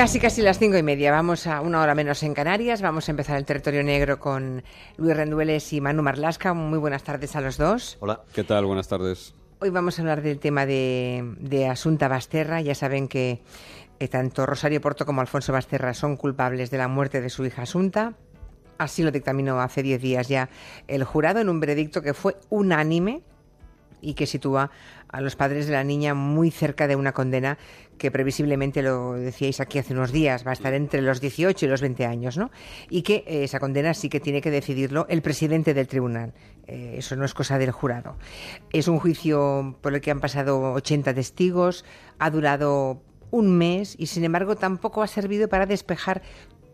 Casi, casi las cinco y media. Vamos a una hora menos en Canarias. Vamos a empezar el territorio negro con Luis Rendueles y Manu Marlasca. Muy buenas tardes a los dos. Hola, ¿qué tal? Buenas tardes. Hoy vamos a hablar del tema de, de Asunta Basterra. Ya saben que eh, tanto Rosario Porto como Alfonso Basterra son culpables de la muerte de su hija Asunta. Así lo dictaminó hace diez días ya el jurado en un veredicto que fue unánime y que sitúa a los padres de la niña muy cerca de una condena que previsiblemente, lo decíais aquí hace unos días, va a estar entre los 18 y los 20 años, ¿no? Y que eh, esa condena sí que tiene que decidirlo el presidente del tribunal. Eh, eso no es cosa del jurado. Es un juicio por el que han pasado 80 testigos, ha durado un mes y sin embargo tampoco ha servido para despejar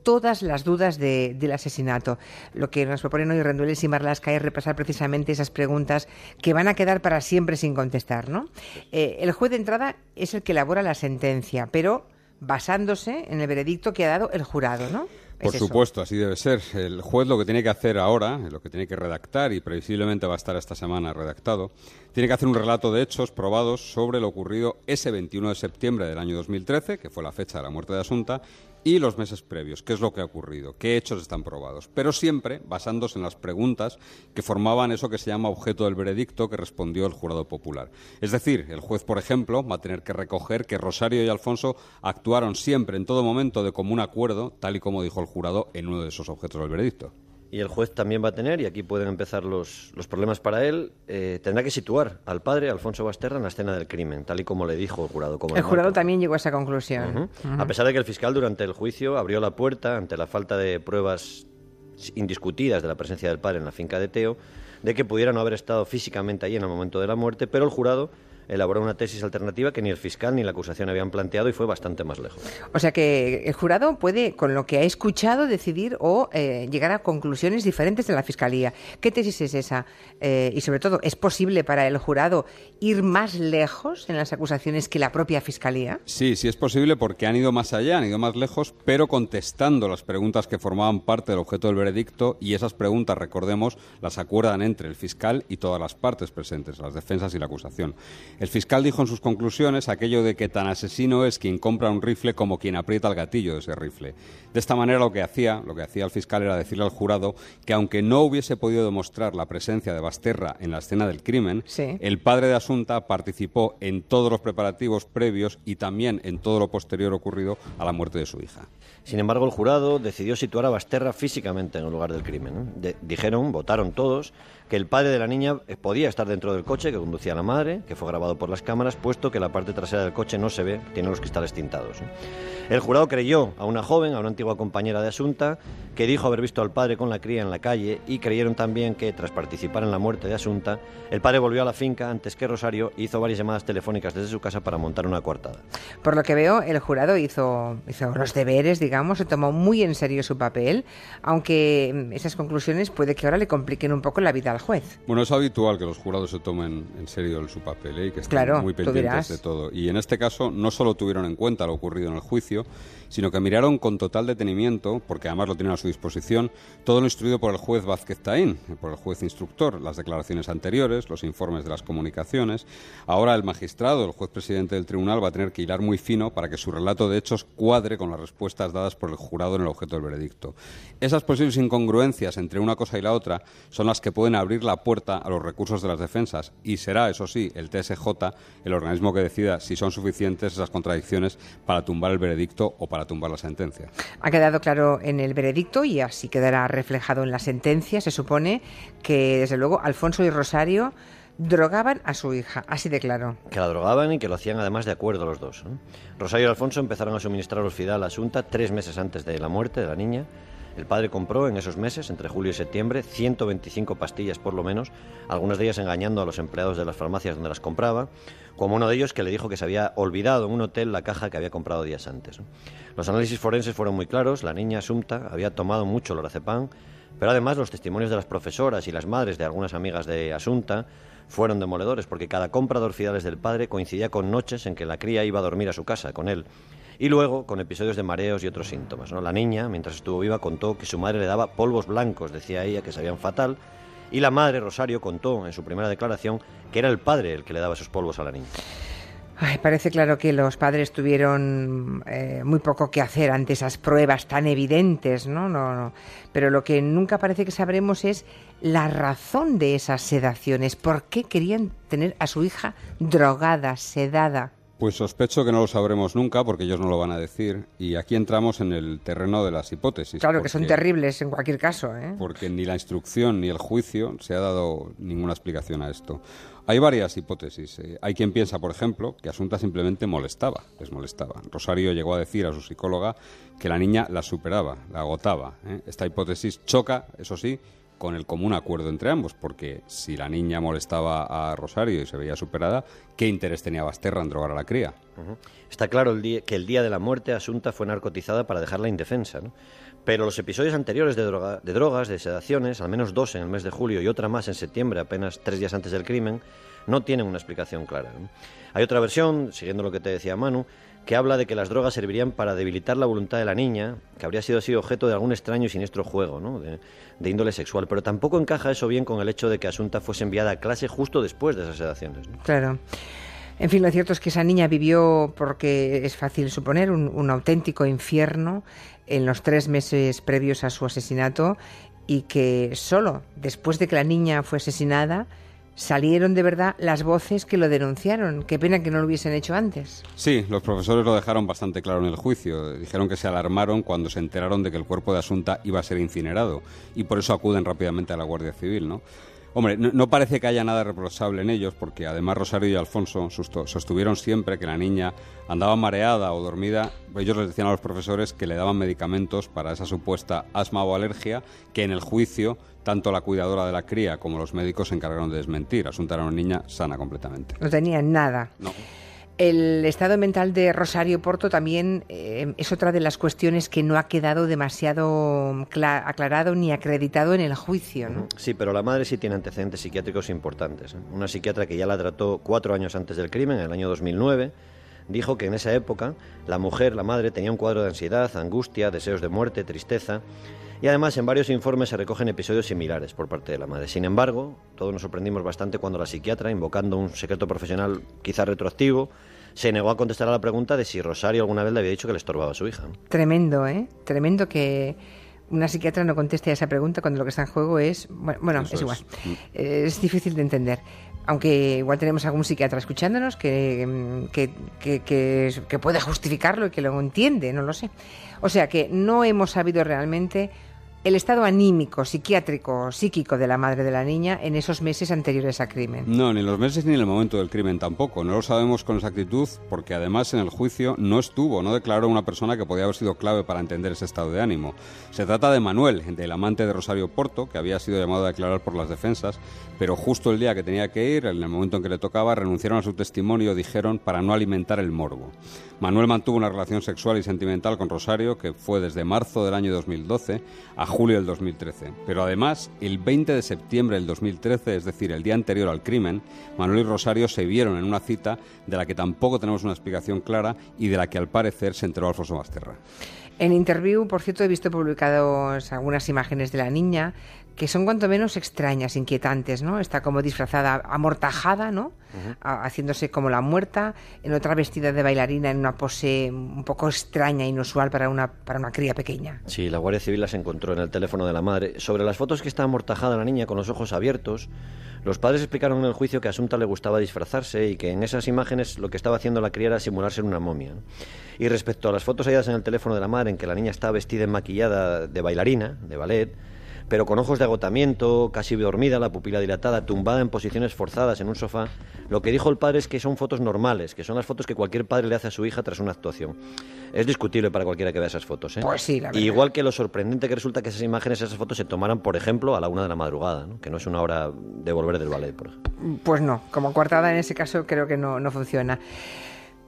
todas las dudas del asesinato. Lo que nos proponen hoy Rendueles y Marlasca es repasar precisamente esas preguntas que van a quedar para siempre sin contestar. ¿no? Eh, el juez de entrada es el que elabora la sentencia, pero basándose en el veredicto que ha dado el jurado, ¿no? Por supuesto, así debe ser. El juez lo que tiene que hacer ahora, lo que tiene que redactar, y previsiblemente va a estar esta semana redactado, tiene que hacer un relato de hechos probados sobre lo ocurrido ese 21 de septiembre del año 2013, que fue la fecha de la muerte de Asunta, y los meses previos, qué es lo que ha ocurrido, qué hechos están probados, pero siempre basándose en las preguntas que formaban eso que se llama objeto del veredicto que respondió el jurado popular. Es decir, el juez, por ejemplo, va a tener que recoger que Rosario y Alfonso actuaron siempre, en todo momento, de común acuerdo, tal y como dijo el jurado en uno de esos objetos del veredicto y el juez también va a tener, y aquí pueden empezar los, los problemas para él, eh, tendrá que situar al padre, Alfonso Basterra, en la escena del crimen, tal y como le dijo el jurado. Como el jurado también llegó a esa conclusión. A pesar de que el fiscal durante el juicio abrió la puerta ante la falta de pruebas indiscutidas de la presencia del padre en la finca de Teo, de que pudiera no haber estado físicamente allí en el momento de la muerte, pero el jurado elaboró una tesis alternativa que ni el fiscal ni la acusación habían planteado y fue bastante más lejos. O sea que el jurado puede, con lo que ha escuchado, decidir o eh, llegar a conclusiones diferentes de la fiscalía. ¿Qué tesis es esa? Eh, y sobre todo, ¿es posible para el jurado ir más lejos en las acusaciones que la propia fiscalía? Sí, sí es posible porque han ido más allá, han ido más lejos, pero contestando las preguntas que formaban parte del objeto del veredicto y esas preguntas, recordemos, las acuerdan entre el fiscal y todas las partes presentes, las defensas y la acusación. El fiscal dijo en sus conclusiones aquello de que tan asesino es quien compra un rifle como quien aprieta el gatillo de ese rifle. De esta manera lo que hacía, lo que hacía el fiscal era decirle al jurado que aunque no hubiese podido demostrar la presencia de Basterra en la escena del crimen, el padre de Asunta participó en todos los preparativos previos y también en todo lo posterior ocurrido a la muerte de su hija. Sin embargo, el jurado decidió situar a Basterra físicamente en el lugar del crimen. dijeron, votaron todos, que el padre de la niña eh, podía estar dentro del coche que conducía la madre, que fue grabado por las cámaras, puesto que la parte trasera del coche no se ve, tiene los cristales tintados. El jurado creyó a una joven, a una antigua compañera de Asunta, que dijo haber visto al padre con la cría en la calle y creyeron también que, tras participar en la muerte de Asunta, el padre volvió a la finca antes que Rosario hizo varias llamadas telefónicas desde su casa para montar una coartada. Por lo que veo, el jurado hizo, hizo los deberes, digamos, se tomó muy en serio su papel, aunque mm, esas conclusiones puede que ahora le compliquen un poco la vida juez. Bueno, es habitual que los jurados se tomen en serio su papel ¿eh? y que estén muy pendientes de todo. Y en este caso no solo tuvieron en cuenta lo ocurrido en el juicio, sino que miraron con total detenimiento, porque además lo tienen a su disposición, todo lo instruido por el juez Vázquez Taín, por el juez instructor, las declaraciones anteriores, los informes de las comunicaciones. Ahora el magistrado, el juez presidente del tribunal, va a tener que hilar muy fino para que su relato de hechos cuadre con las respuestas dadas por el jurado en el objeto del veredicto. Esas posibles incongruencias entre una cosa y la otra son las que pueden abrir la puerta a los recursos de las defensas y será, eso sí, el TSJ el organismo que decida si son suficientes esas contradicciones para tumbar el veredicto o para tumbar la sentencia. Ha quedado claro en el veredicto y así quedará reflejado en la sentencia. Se supone que, desde luego, Alfonso y Rosario drogaban a su hija, así de claro. Que la drogaban y que lo hacían además de acuerdo los dos. Rosario y Alfonso empezaron a suministrar los Fidal a Asunta tres meses antes de la muerte de la niña el padre compró en esos meses, entre julio y septiembre, 125 pastillas por lo menos, algunas de ellas engañando a los empleados de las farmacias donde las compraba, como uno de ellos que le dijo que se había olvidado en un hotel la caja que había comprado días antes. Los análisis forenses fueron muy claros, la niña Sumta había tomado mucho lorazepam, pero además los testimonios de las profesoras y las madres de algunas amigas de Asunta fueron demoledores, porque cada compra de orfidales del padre coincidía con noches en que la cría iba a dormir a su casa con él y luego con episodios de mareos y otros síntomas. ¿no? La niña, mientras estuvo viva, contó que su madre le daba polvos blancos, decía ella, que sabían fatal, y la madre, Rosario, contó en su primera declaración que era el padre el que le daba esos polvos a la niña. parece claro que los padres tuvieron eh, muy poco que hacer ante esas pruebas tan evidentes, ¿no? No, ¿no? Pero lo que nunca parece que sabremos es la razón de esas sedaciones. ¿Por qué querían tener a su hija drogada, sedada? Pues sospecho que no lo sabremos nunca porque ellos no lo van a decir y aquí entramos en el terreno de las hipótesis. Claro que son terribles en cualquier caso. ¿eh? Porque ni la instrucción ni el juicio se ha dado ninguna explicación a esto. Hay varias hipótesis. Eh. hay quien piensa, por ejemplo, que Asunta simplemente molestaba, les molestaba. Rosario llegó a decir a su psicóloga que la niña la superaba, la agotaba. ¿eh? Esta hipótesis choca, eso sí, con el común acuerdo entre ambos, porque si la niña molestaba a Rosario y se veía superada, ¿qué interés tenía Basterra en drogar a la cría? Está claro el día, que el día de la muerte Asunta fue narcotizada para dejarla indefensa, pero los episodios anteriores de, de drogas, de sedaciones, al menos dos en el mes de julio y otra más en septiembre, apenas tres días antes del crimen, no tienen una explicación clara. Hay otra versión, siguiendo lo que te decía Manu, que habla de que las drogas servirían para debilitar la voluntad de la niña, que habría sido así objeto de algún extraño y siniestro juego, ¿no? de, índole sexual. Pero tampoco encaja eso bien con el hecho de que Asunta fuese enviada a clase justo después de esas sedaciones. Claro. En fin, lo cierto es que esa niña vivió, porque es fácil suponer, un auténtico infierno en los tres meses previos a su asesinato y que solo después de que la niña fue asesinada, salieron de verdad las voces que lo denunciaron. Qué pena que no lo hubiesen hecho antes. Sí, los profesores lo dejaron bastante claro en el juicio. Dijeron que se alarmaron cuando se enteraron de que el cuerpo de Asunta iba a ser incinerado y por eso acuden rápidamente a la Guardia Civil, ¿no? Hombre, no, parece que haya nada reprochable en ellos, porque además Rosario y Alfonso sostuvieron siempre que la niña andaba mareada o dormida. Ellos les decían a los profesores que le daban medicamentos para esa supuesta asma o alergia, que en el juicio tanto la cuidadora de la cría como los médicos se encargaron de desmentir. Asunta era una niña sana completamente. No tenía nada. No. El estado mental de Rosario Porto también eh, es otra de las cuestiones que no ha quedado demasiado aclarado ni acreditado en el juicio. ¿no? Sí, pero la madre sí tiene antecedentes psiquiátricos importantes. Una psiquiatra que ya la trató cuatro años antes del crimen, en el año 2009, dijo que en esa época la mujer, la madre, tenía un cuadro de ansiedad, angustia, deseos de muerte, tristeza. Y además en varios informes se recogen episodios similares por parte de la madre. Sin embargo, todos nos sorprendimos bastante cuando la psiquiatra, invocando un secreto profesional quizá retroactivo, se negó a contestar a la pregunta de si Rosario alguna vez le había dicho que le estorbaba a su hija. Tremendo, ¿eh? Tremendo que una psiquiatra no conteste a esa pregunta cuando lo que está en juego es... Bueno, es igual. Mm. Es difícil de entender. Aunque igual tenemos algún psiquiatra escuchándonos que, que, que, que, puede justificarlo y que lo entiende, no lo sé. O sea que no hemos sabido realmente el estado anímico, psiquiátrico, psíquico de la madre de la niña en esos meses anteriores al crimen. No, ni los meses ni en el momento del crimen tampoco. No lo sabemos con exactitud porque además en el juicio no estuvo, no declaró una persona que podía haber sido clave para entender ese estado de ánimo. Se trata de Manuel, del amante de Rosario Porto, que había sido llamado a declarar por las defensas, pero justo el día que tenía que ir, en el momento en que le tocaba, renunciaron a su testimonio, dijeron, para no alimentar el morbo. Manuel mantuvo una relación sexual y sentimental con Rosario que fue desde marzo del año 2012 a julio del 2013. Pero además, el 20 de septiembre del 2013, es decir, el día anterior al crimen, Manuel y Rosario se vieron en una cita de la que tampoco tenemos una explicación clara y de la que al parecer se enteró Alfonso Basterra. En interview, por cierto, he visto publicados algunas imágenes de la niña que son cuanto menos extrañas, inquietantes, ¿no? Está como disfrazada, amortajada, ¿no? Haciéndose como la muerta, en otra vestida de bailarina, en una pose un poco extraña, inusual para una, para una cría pequeña. Sí, la Guardia Civil las encontró en el teléfono de la madre. Sobre las fotos que está amortajada la niña con los ojos abiertos, los padres explicaron en el juicio que a Asunta le gustaba disfrazarse y que en esas imágenes lo que estaba haciendo la cría era simular ser una momia. Y respecto a las fotos halladas en el teléfono de la madre en que la niña está vestida en maquillada de bailarina, de ballet, pero con ojos de agotamiento, casi dormida, la pupila dilatada, tumbada en posiciones forzadas en un sofá, lo que dijo el padre es que son fotos normales, que son las fotos que cualquier padre le hace a su hija tras una actuación. Es discutible para cualquiera que vea esas fotos. ¿eh? Pues sí, la verdad. Igual que lo sorprendente que resulta que esas imágenes, esas fotos se tomaran, por ejemplo, a la una de la madrugada, que no es una hora de volver del ballet, por ejemplo. Pues no, como coartada en ese caso creo que no, no funciona.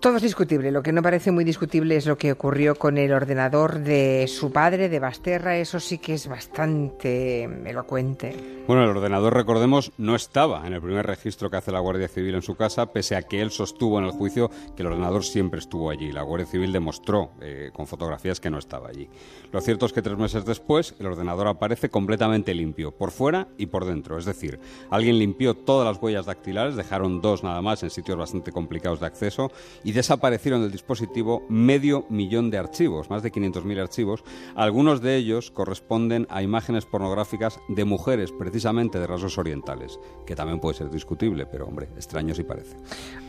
Todo es discutible. Lo que no parece muy discutible es lo que ocurrió con el ordenador de su padre, de Basterra. Eso sí que es bastante elocuente. Bueno, el ordenador, recordemos, no estaba en el primer registro que hace la Guardia Civil en su casa, pese a que él sostuvo en el juicio que el ordenador siempre estuvo allí. La Guardia Civil demostró eh, con fotografías que no estaba allí. Lo cierto es que tres meses después el ordenador aparece completamente limpio, por fuera y por dentro. Es decir, alguien limpió todas las huellas dactilares, dejaron dos nada más en sitios bastante complicados de acceso y desaparecieron del dispositivo medio millón de archivos, más de 500.000 archivos. Algunos de ellos corresponden a imágenes pornográficas de mujeres, precisamente de rasgos orientales, que también puede ser discutible, pero hombre, extraño sí parece.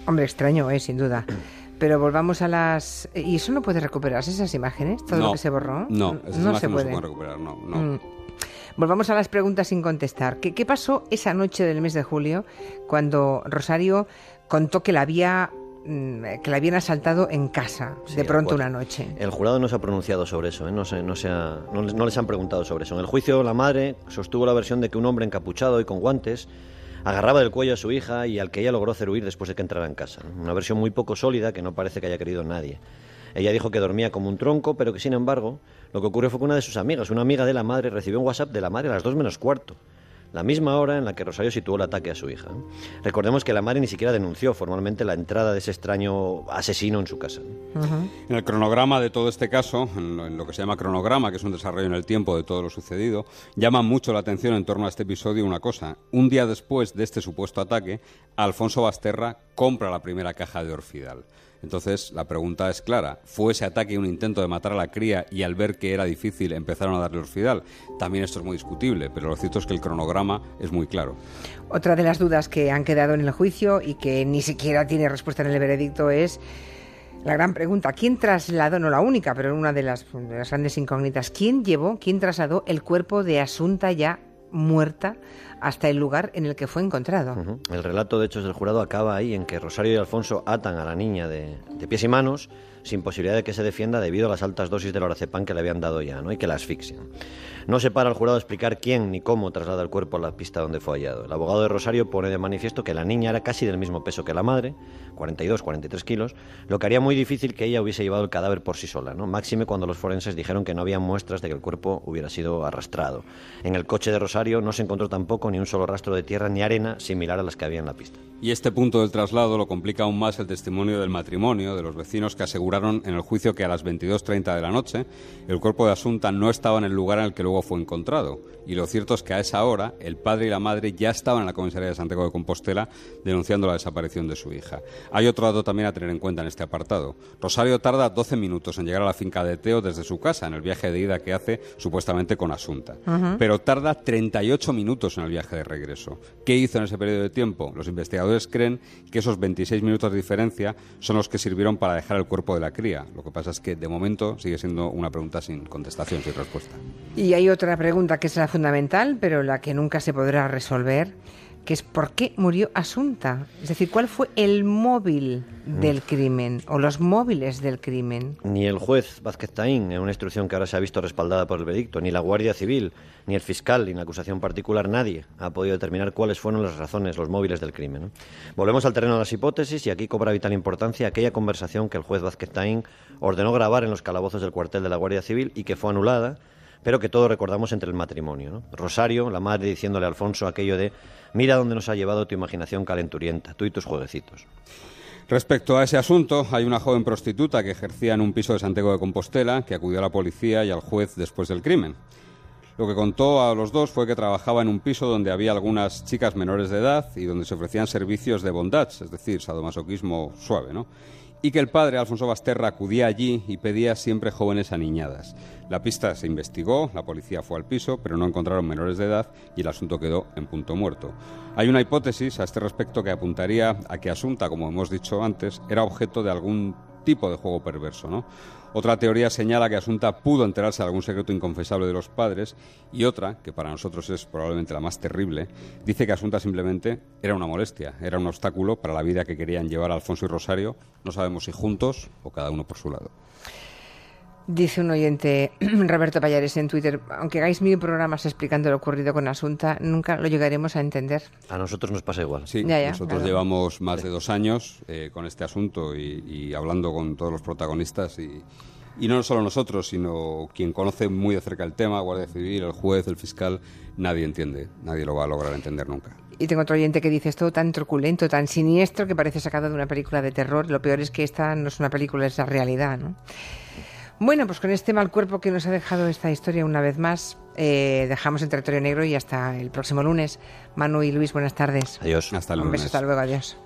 Hombre, extraño es, sin duda. Pero volvamos a las... ¿Y eso no puede recuperarse, esas imágenes? ¿Todo lo que se borró? No, no se puede. recuperar, no. Mm. Volvamos a las preguntas sin contestar. ¿Qué, ¿Qué, pasó esa noche del mes de julio cuando Rosario contó que la había Mm, que la habían asaltado en casa, de pronto una noche. El jurado no se ha pronunciado sobre eso, ¿eh? no, se, no, se no, les han preguntado sobre eso. En el juicio, la madre sostuvo la versión de que un hombre encapuchado y con guantes agarraba del cuello a su hija y al que ella logró hacer huir después de que entrara en casa. Una versión muy poco sólida que no parece que haya querido nadie. Ella dijo que dormía como un tronco, pero que sin embargo, lo que ocurrió fue que una de sus amigas, una amiga de la madre, recibió un WhatsApp de la madre a las dos menos cuarto la misma hora en la que Rosario situó el ataque a su hija. Recordemos que la madre ni siquiera denunció formalmente la entrada de ese extraño asesino en su casa. En el cronograma de todo este caso, en lo que se llama cronograma, que es un desarrollo en el tiempo de todo lo sucedido, llama mucho la atención en torno a este episodio una cosa. Un día después de este supuesto ataque, Alfonso Basterra compra la primera caja de Orfidal. Entonces, la pregunta es clara. ¿Fue ese ataque un intento de matar a la cría y al ver que era difícil empezaron a darle orfidal? También esto es muy discutible, pero lo cierto es que el cronograma es muy claro. Otra de las dudas que han quedado en el juicio y que ni siquiera tiene respuesta en el veredicto es la gran pregunta, ¿quién trasladó, no la única, pero una de las, de las grandes incógnitas, ¿quién llevó, quién trasladó el cuerpo de Asunta ya muerta hasta el lugar en el que fue encontrado. El relato de hechos del jurado acaba ahí, en que Rosario y Alfonso atan a la niña de, pies y manos sin posibilidad de que se defienda debido a las altas dosis de lorazepam que le habían dado ya, ¿no? Y que la asfixian. No se para al jurado explicar quién ni cómo traslada el cuerpo a la pista donde fue hallado. El abogado de Rosario pone de manifiesto que la niña era casi del mismo peso que la madre, 42, 43 kilos, lo que haría muy difícil que ella hubiese llevado el cadáver por sí sola, ¿no? Máxime cuando los forenses dijeron que no había muestras de que el cuerpo hubiera sido arrastrado. En el coche de Rosario no se encontró tampoco ni un solo rastro de tierra ni arena similar a las que había en la pista. Y este punto del traslado lo complica aún más el testimonio del matrimonio, de los vecinos que aseguraron en el juicio que a las 22.30 de la noche el cuerpo de Asunta no estaba en el lugar en el que luego fue encontrado. Y lo cierto es que a esa hora el padre y la madre ya estaban en la comisaría de Santiago de Compostela denunciando la desaparición de su hija. Hay otro dato también a tener en cuenta en este apartado. Rosario tarda 12 minutos en llegar a la finca de Teo desde su casa, en el viaje de ida que hace supuestamente con Asunta. Pero tarda 38 minutos en el viaje de regreso. ¿Qué hizo en ese periodo de tiempo? Los investigadores creen que esos 26 minutos de diferencia son los que sirvieron para dejar el cuerpo de la cría. Lo que pasa es que de momento sigue siendo una pregunta sin contestación, sin respuesta. Y hay otra pregunta que es la fundamental, pero la que nunca se podrá resolver que es por qué murió Asunta. Es decir, ¿cuál fue el móvil del mm. crimen o los móviles del crimen? Ni el juez Vázquez Taín, en una instrucción que ahora se ha visto respaldada por el veredicto, ni la Guardia Civil, ni el fiscal, ni la acusación particular, nadie ha podido determinar cuáles fueron las razones, los móviles del crimen. Volvemos al terreno de las hipótesis y aquí cobra vital importancia aquella conversación que el juez Vázquez Taín ordenó grabar en los calabozos del cuartel de la Guardia Civil y que fue anulada pero que todos recordamos entre el matrimonio. Rosario, la madre diciéndole a Alfonso aquello de mira dónde nos ha llevado tu imaginación calenturienta, tú y tus jueguecitos. Respecto a ese asunto, hay una joven prostituta que ejercía en un piso de Santiago de Compostela que acudió a la policía y al juez después del crimen. Lo que contó a los dos fue que trabajaba en un piso donde había algunas chicas menores de edad y donde se ofrecían servicios de bondage, es decir, sadomasoquismo suave, ¿no? Y que el padre, Alfonso Basterra, acudía allí y pedía siempre jóvenes aniñadas. La pista se investigó, la policía fue al piso, pero no encontraron menores de edad y el asunto quedó en punto muerto. Hay una hipótesis a este respecto que apuntaría a que Asunta, como hemos dicho antes, era objeto de algún tipo de juego perverso, ¿no? Otra teoría señala que Asunta pudo enterarse de algún secreto inconfesable de los padres y otra, que para nosotros es probablemente la más terrible, dice que Asunta simplemente era una molestia, era un obstáculo para la vida que querían llevar Alfonso y Rosario, no sabemos si juntos o cada uno por su lado. Dice un oyente, Roberto Payares, en Twitter, aunque hagáis mil programas explicando lo ocurrido con Asunta, nunca lo llegaremos a entender. A nosotros nos pasa igual. Sí, nosotros llevamos más de dos años eh, con este asunto y, hablando con todos los protagonistas y, y no solo nosotros, sino quien conoce muy de cerca el tema, Guardia Civil, el juez, el fiscal, nadie entiende, nadie lo va a lograr entender nunca. Y tengo otro oyente que dice, esto tan truculento, tan siniestro, que parece sacado de una película de terror. Lo peor es que esta no es una película, es la realidad, ¿no? Bueno, pues con este mal cuerpo que nos ha dejado esta historia una vez más, eh, dejamos el territorio negro y hasta el próximo lunes. Manu y Luis, buenas tardes. Adiós. Hasta luego. Un beso, hasta luego, adiós.